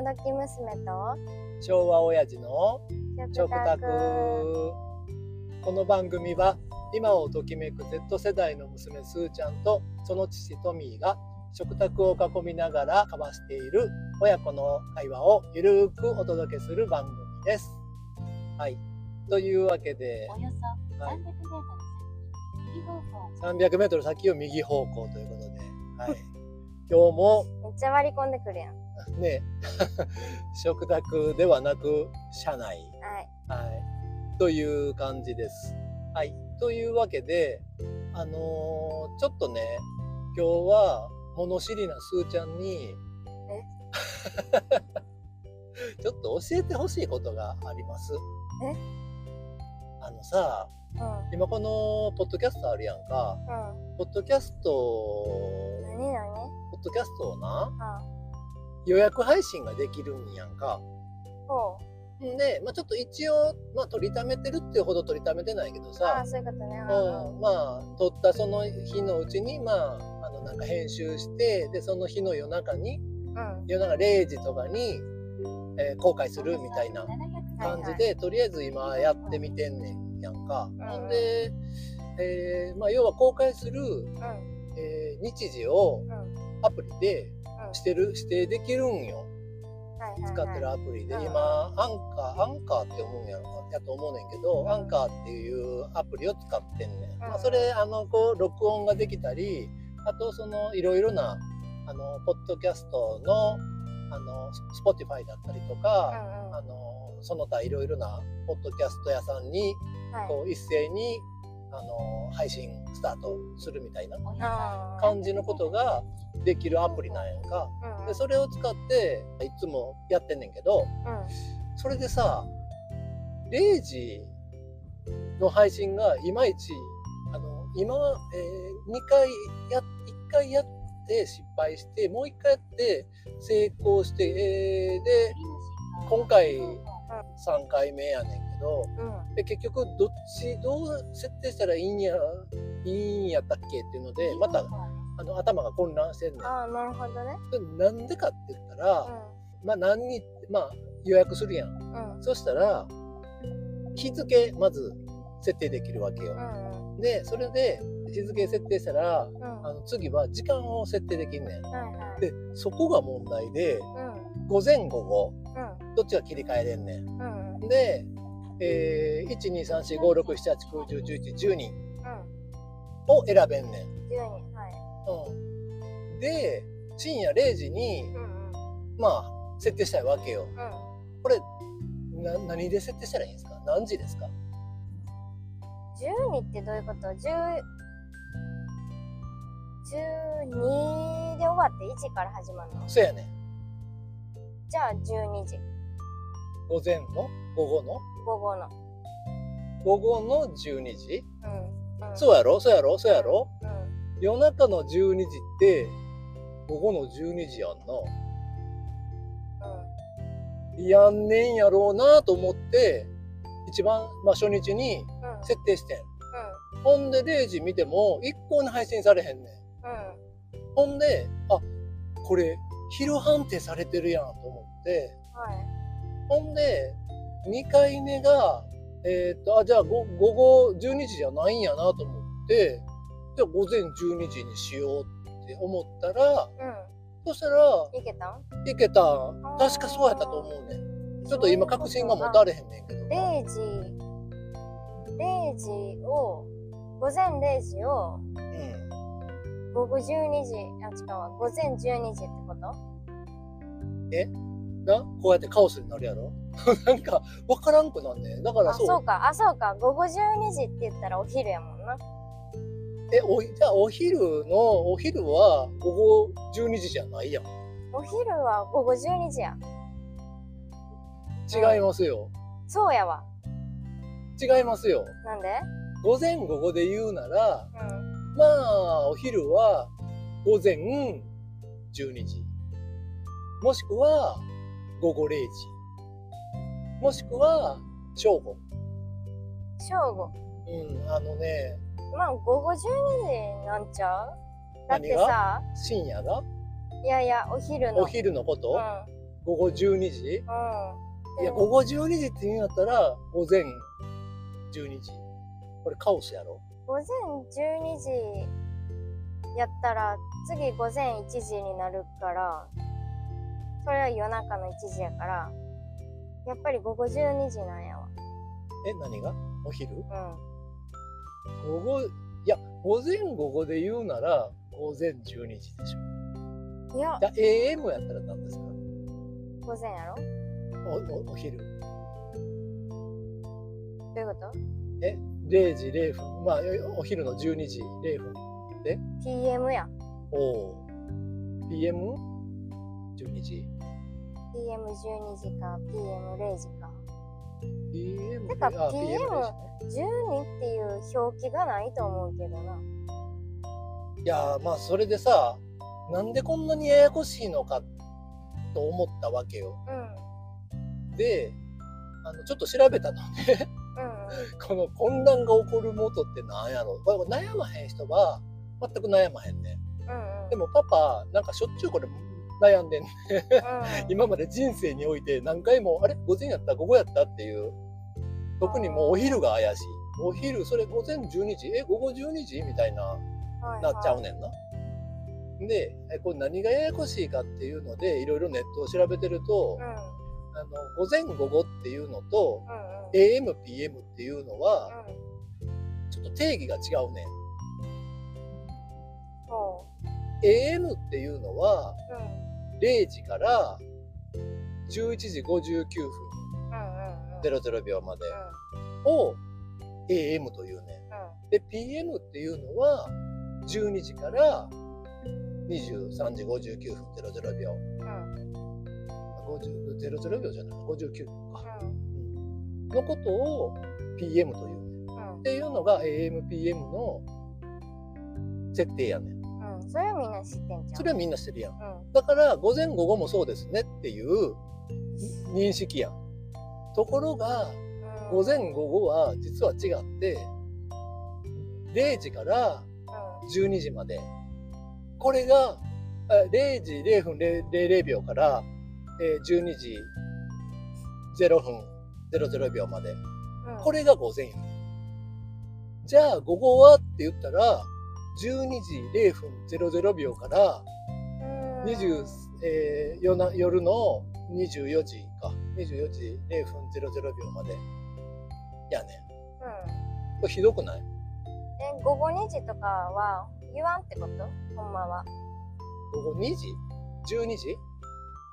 今時娘と昭和親父の食食卓卓この番組は今をときめく Z 世代の娘すーちゃんとその父トミーが食卓を囲みながら交わしている親子の会話をゆるくお届けする番組です。はい。というわけでおよそはい300メートル先、右方向。300メートル先を右方向ということで、はい。今日もめっちゃ割り込んでくるやんね。食卓ではなく車内。はい。はい、という感じです。はい、というわけで、あのーちょっとね、今日は物知りなすーちゃんに、ちょっと教えてほしいことがあります。え？あのさ、うん。今このポッドキャストあるやんか、うん。ポッドキャスト、何何？ポッドキャストをな、あ予約配信ができるんやんか。ほん。で、まあ、ちょっと一応、まあ、取りためてるっていうほど取りためてないけどうさ。あ、そういうことね。うん、まあ撮ったその日のうちにまああのなんか編集してでその日の夜中にうん。夜中0時とかに、えー公開するみたいな感じで、とりあえず今やってみてんねんやんか。ん。ほんで、えーまあ、要は公開する、うん。えー日時をうんアプリでうん。してる指定できるんよ。はいはい使ってるアプリで、うん。今アンカーアンカーって思うんややと思うねんけど、うん。アンカーっていうアプリを使ってんねん、まあ、うんそれあのこう録音ができたりあとそのいろいろなあのポッドキャストのあの Spotify だったりとか、うんうん。あのその他いろいろなポッドキャスト屋さんにはい。こう一斉にあの配信スタートするみたいな。感じのことができるアプリなんやんか。うんでそれを使っていつもやってんねんけどうん。それでさ0時の配信がいまいちあの今、え2回や1回やって失敗してもう1回やって成功して、えーで今回3回目やねんけどうん。で結局どっちどう設定したらいいんやいいんやったっけっていうのでまたあの頭が混乱してんねん。ああなるほどね。なんでかって言ったら、うまあ何に、まあ予約するやん。んうん。そしたら、日付まず設定できるわけよ。うんで、それで日付設定したら、うん。あの次は時間を設定できんねん。はいはい。で、そこが問題で、うん。午前午後、うん。どっちが切り替えれんねん。で、えー、1、2、3、4、5、6、7、8、9、10、11、12を選べんねん。12はい。うん。で、深夜0時に、うんうん。まあ、設定したいわけよ。うん。これな何で設定したらいいんですか？何時ですか？12ってどういうこと ?10 12で終わって1から始まるの？そうやねじゃあ12時。午前の？午後の？午後の。午後の12時？うん。うん。そうやろ？そうやろ？そうやろ？うん。夜中の12時って午後の12時やんな。やんねんやろうなと思って一番、まあ、初日に設定してん。ほんで0時見ても一向に配信されへんねん。ほんであこれ昼判定されてるやんと思って。はい。ほんで、2回目が、えーっと、あ、じゃあご午後12時じゃないんやなと思って、じゃあ午前12時にしようって思ったら、うそしたら、んいけたん？いけたん。確かそうやったと思うねん。ちょっと今確信が持たれへんねんけど。0時0時を午前0時をうん。午後12時あ違うわ午前12時ってこと？な？こうやってカオスになるやろ？なんか、わからんくなんねん。だからあそう。そうかあそうか午後12時って言ったらお昼やもんなえ、お、じゃあお昼の、お昼は午後12時じゃないやん。お昼は午後12時や違いますよ。そうやわ違いますよ。なんで？午前午後で言うなら、うんまあ、お昼は午前12時。もしくは午後0時。もしくは正午。正午。うん、あのね、まあ午後12時なんちゃう？だってさ。深夜が？いやいやお昼の。お昼のこと、うん。午後12時？うん。いや、午後12時って言うんやったら、午前12時。これカオスやろ？午前12時やったら次午前1時になるからそれは夜中の1時やからやっぱり午後12時なんやわえ、何が？お昼？う午後、いや、午前午後で言うなら、午前12時でしょ。んいやじゃあ AM やったら何ですか？午前やろ？おおお昼。どういうこと？0時0分。まあ、お昼の12時0分。?PM やおお。PM?12 時。PM12 時か PM0 時か PM? てかあ PM PM 0 12っていう表記がないと思うけどな。いやー、まあ、それでさ、なんでこんなにややこしいのかと思ったわけよ。うんで、あの、ちょっと調べたのね。うん この混乱が起こる元って何やろ？これ悩まへん人は全く悩まへんね。うんうんでもパパ、なんかしょっちゅうこれ悩んでんね。うん。今まで人生において何回も、あれ？午前やった？午後やった？っていう。特にもうお昼が怪しい。お昼、それ午前12時？え、午後12時？みたいな、はいなっちゃうねんな。で、えこれ何がややこしいかっていうので、いろいろネットを調べてるとう、ん。うんあの、午前午後っていうのと、うん AM、PM っていうのは、うん。ちょっと定義が違うねん。ほ AM っていうのは、ううん0時から11時59分うんうんうん00秒までを AM というね。で、PM っていうのは12時から23時59分00秒。うんうん50 00秒じゃない、59分か。のことを PM というね。うんっていうのが AM、PM の設定やねん。うんそれはみんな知ってんじゃんそれはみんなしてるやん。うんだから、午前午後もそうですねっていう認識やん。ところが、うん午前午後は実は違って、0時から12時まで。これが、あ0時0分00秒から、えー12時0分00秒まで。うんこれが午前やねじゃあ午後はって言ったら、12時0分00秒からうん20、えー夜な夜の24時か。24時0分00秒まで。やねん。うんこれひどくない？え午後2時とかは言わんってこと？ほんまは午後2時 ?12 時？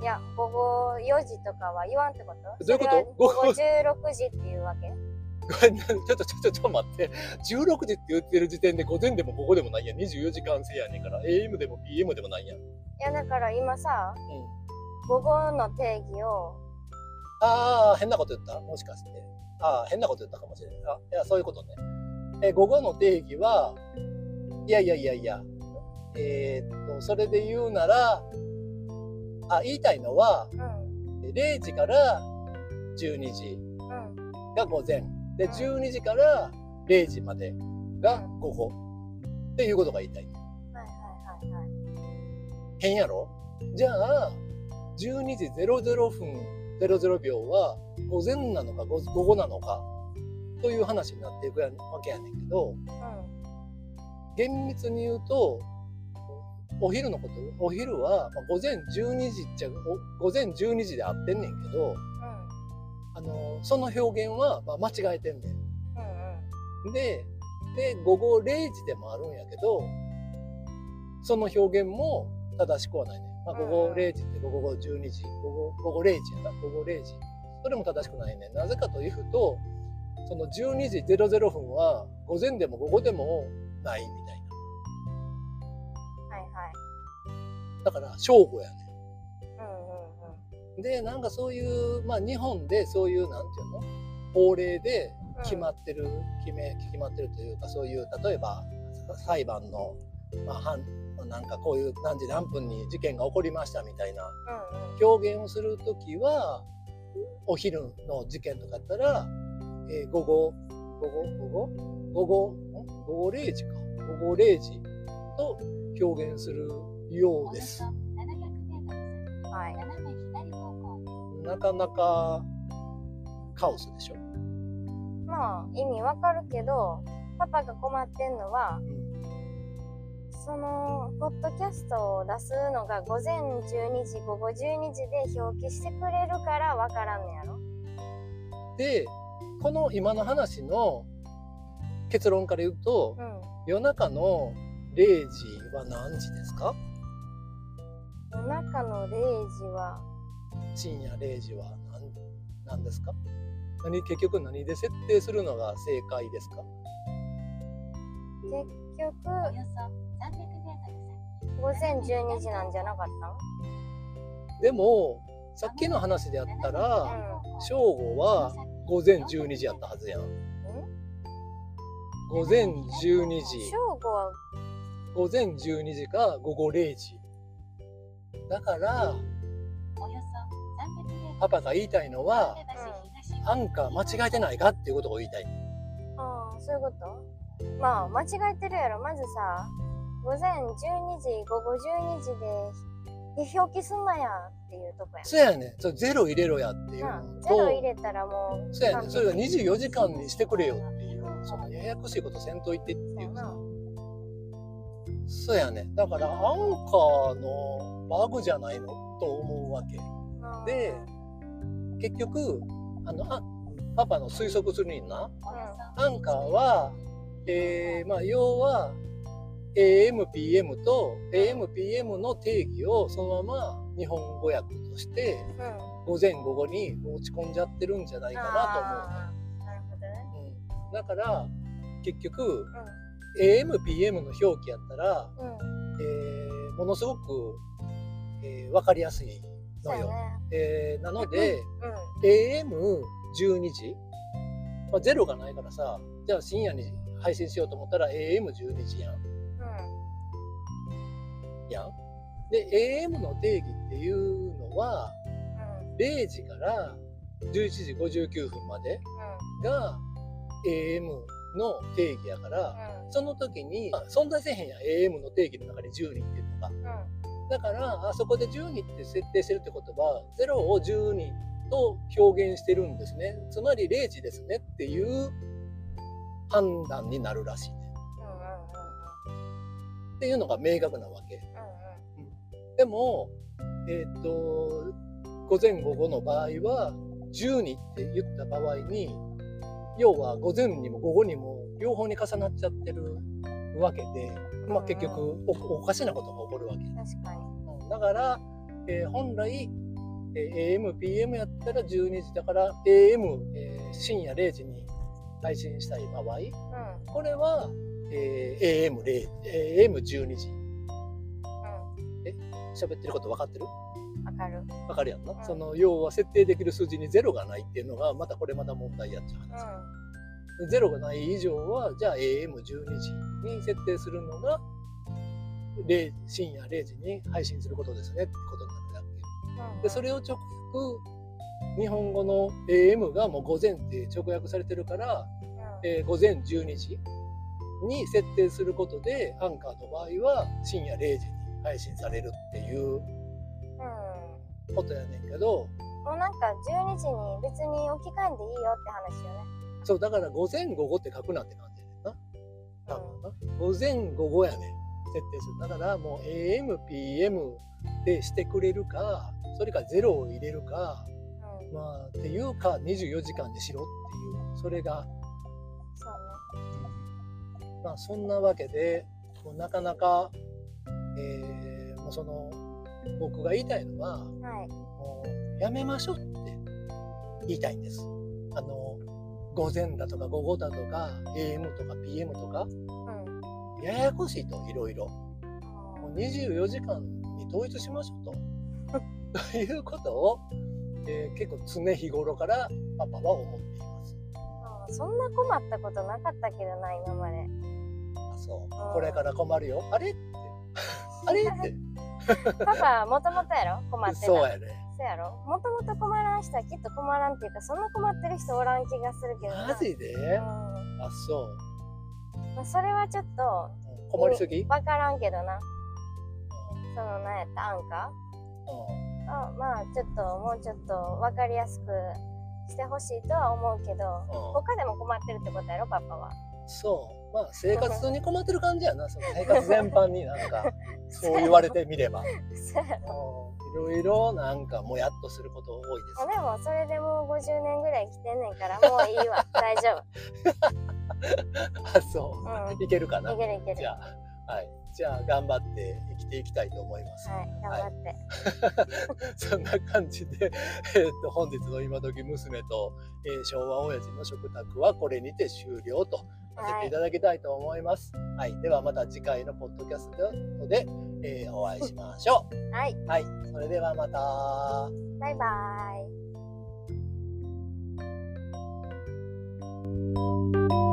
いや午後4時とかは言わんってこと？どういうこと？午後16時っていうわけ？ちょっとちょっとちょっと待って。16時って言ってる時点で午前でも午後でもないやん。24時間制やねんから。AM でも PM でもないやん。うん。いやだから今さ午後の定義をああ、変なこと言った？もしかして。ああ、変なこと言ったかもしれない。あ、いや、そういうことね。え、午後の定義は、いやいやいやいや、えーっと、それで言うなら、あ、言いたいのは、うん0時から12時うんが午前。で、うん12時から0時までが午後。っていうことが言いたい。はいはいはいはい変やろ？じゃあ、12時00分00秒は午前なのか午午後なのかという話になっていくわけやねんけど、厳密に言うと、お昼のこと、お昼は、まあ、午前12時っちゃ、お午前12時で合ってんねんけど、の、その表現は、まあ、間違えてんねうんうんん。で、で、午後0時でもあるんやけど、その表現も正しくはないね。まあ、午後0時って午後12時、午後午後0時やな、午後0時。それも正しくないね。なぜかというと、その12時00分は午前でも午後でもないみたいな。はいはいだから正午やね。で、なんかそういう、まあ日本でそういう、なんていうの？法令でうん。決まってる、決め、決まってるというか、そういう、例えば裁判の、まあ、判なんかこういう何時何分に事件が起こりましたみたいな表現をするときは、お昼の事件とかだったら、えー午後、午後、午後、午後、ん？午後0時か。午後0時と表現するようです。はい。なかなかカオスでしょ？まあ、意味わかるけど、パパが困ってんのは、うんその、ポッドキャストを出すのが午前12時、午後12時で表記してくれるからわからんのやろ？で、この今の話の結論から言うと、うん。夜中の0時は何時ですか？夜中の0時は、深夜0時は何何ですか？何結局何で設定するのが正解ですか？結局、午前12時なんじゃなかった？でもさっきの話でやったらん。正午は午前12時やったはずやん。午前12時。正午は、午前12時か午後0時だからパパが言いたいのはアンカー間違えてないかっていうことを言いたい。ああ、そういうこと？まあ、間違えてるやろ。まずさ、午前12時、午後12時で、で表記すんなやっていうとこや。ん。そうやね。んそれゼロ入れろやっていうゼロと入れたらもう、そうやね。んそれが完璧。24時間にしてくれよっていうそのややこしいことせんといてっていう。さそうやね。んだからアンカーのバグじゃないのと思うわけ。うん。で結局あのあパパの推測するにな。アンカーは、えーまあ、要は AMPM と AMPM の定義をそのまま日本語訳としてうん。午前午後に落ち込んじゃってるんじゃないかなと思うあーなるほどね。うん、だから結局 AMPM の表記やったら、うん。うん。えーものすごく、えー分かりやすいのよ。ね。えーなので、うん。AM12 時、まあ、ゼロがないからさじゃあ深夜に配信しようと思ったら AM12 時やん。やん。で AM の定義っていうのはうん。0時から11時59分までが AM の定義やから、うん。その時にあ存在せえへんやん AM の定義の中に12っていうのが。うん。だからあそこで12って設定してるってことは0を12と表現してるんですねつまり0時ですねっていう判断になるらしいねっていうのが明確なわけでもえっ、と午前午後の場合は12って言った場合に要は午前にも午後にも両方に重なっちゃってるわけで、まあ、結局おおかしなことが起こるわけ確かに。うんだから、えー本来、えー AM、PM やったら12時だから AM、えー深夜0時に配信したい場合、うん。これは、えー AM0、えー AM12 時。喋ってること分かってる？かる。分かるやんな、うんその要は設定できる数字に0がないっていうのがまたこれまた問題やっちゃうう話。ん。で0がない以上はじゃあ AM12 時に設定するのが0深夜0時に配信することですねってことになるわけ。うん。でそれを直訳日本語の AM がもう午前って直訳されてるから、うん。えー午前12時に設定することでアンカーの場合は深夜0時に配信されるっていううん。ことやねんけどもうなんか12時に別に置き換えんでいいよって話よね。そうだから午前午後って書くなって感じやねんな多分な午前午後やねん設定するだからもう AMPM でしてくれるかそれか0を入れるかうん。まあっていうか24時間にしろっていうそれがそうね。まあそんなわけでもうなかなか、えーもうその僕が言いたいのははい。もうやめましょうって言いたいんです。あの午前だとか午後だとか AM とか PM とかうん。ややこしいといろいろもう24時間に統一しましょうとということを、えー結構常日頃からパパは思っています。うんそんな困ったことなかったけどな、今まで。あそううんこれから困るよ。あれって あれってパパ、もともとやろ？困ってた。そうやね。そうやろ？もともと困らん人はきっと困らんっていうか、そんな困ってる人おらん気がするけどな。マジで？うん。あそう。まあ、それはちょっと、困りすぎ、わからんけどな。その、なんやった？アンカうーあまあちょっともうちょっと分かりやすくしてほしいとは思うけどうん。他でも困ってるってことやろパパは？そうまあ生活に困ってる感じやな。その生活全般になんか そう言われてみれば。いろいろなんかもやっとすること多いです。でもそれでもう50年ぐらい来てんねんからもういいわ。大丈あそう、うん。いけるかな。いけるいける。じゃあはい。じゃあ頑張って生きていきたいと思います、はい頑張って、そんな感じで、えー、と本日の今時娘と、えー昭和親父の食卓はこれにて終了とさせていただきたいと思います。はい、ではまた次回のポッドキャストで、えーお会いしましょ はい、う。はい、それではまた。バイバイ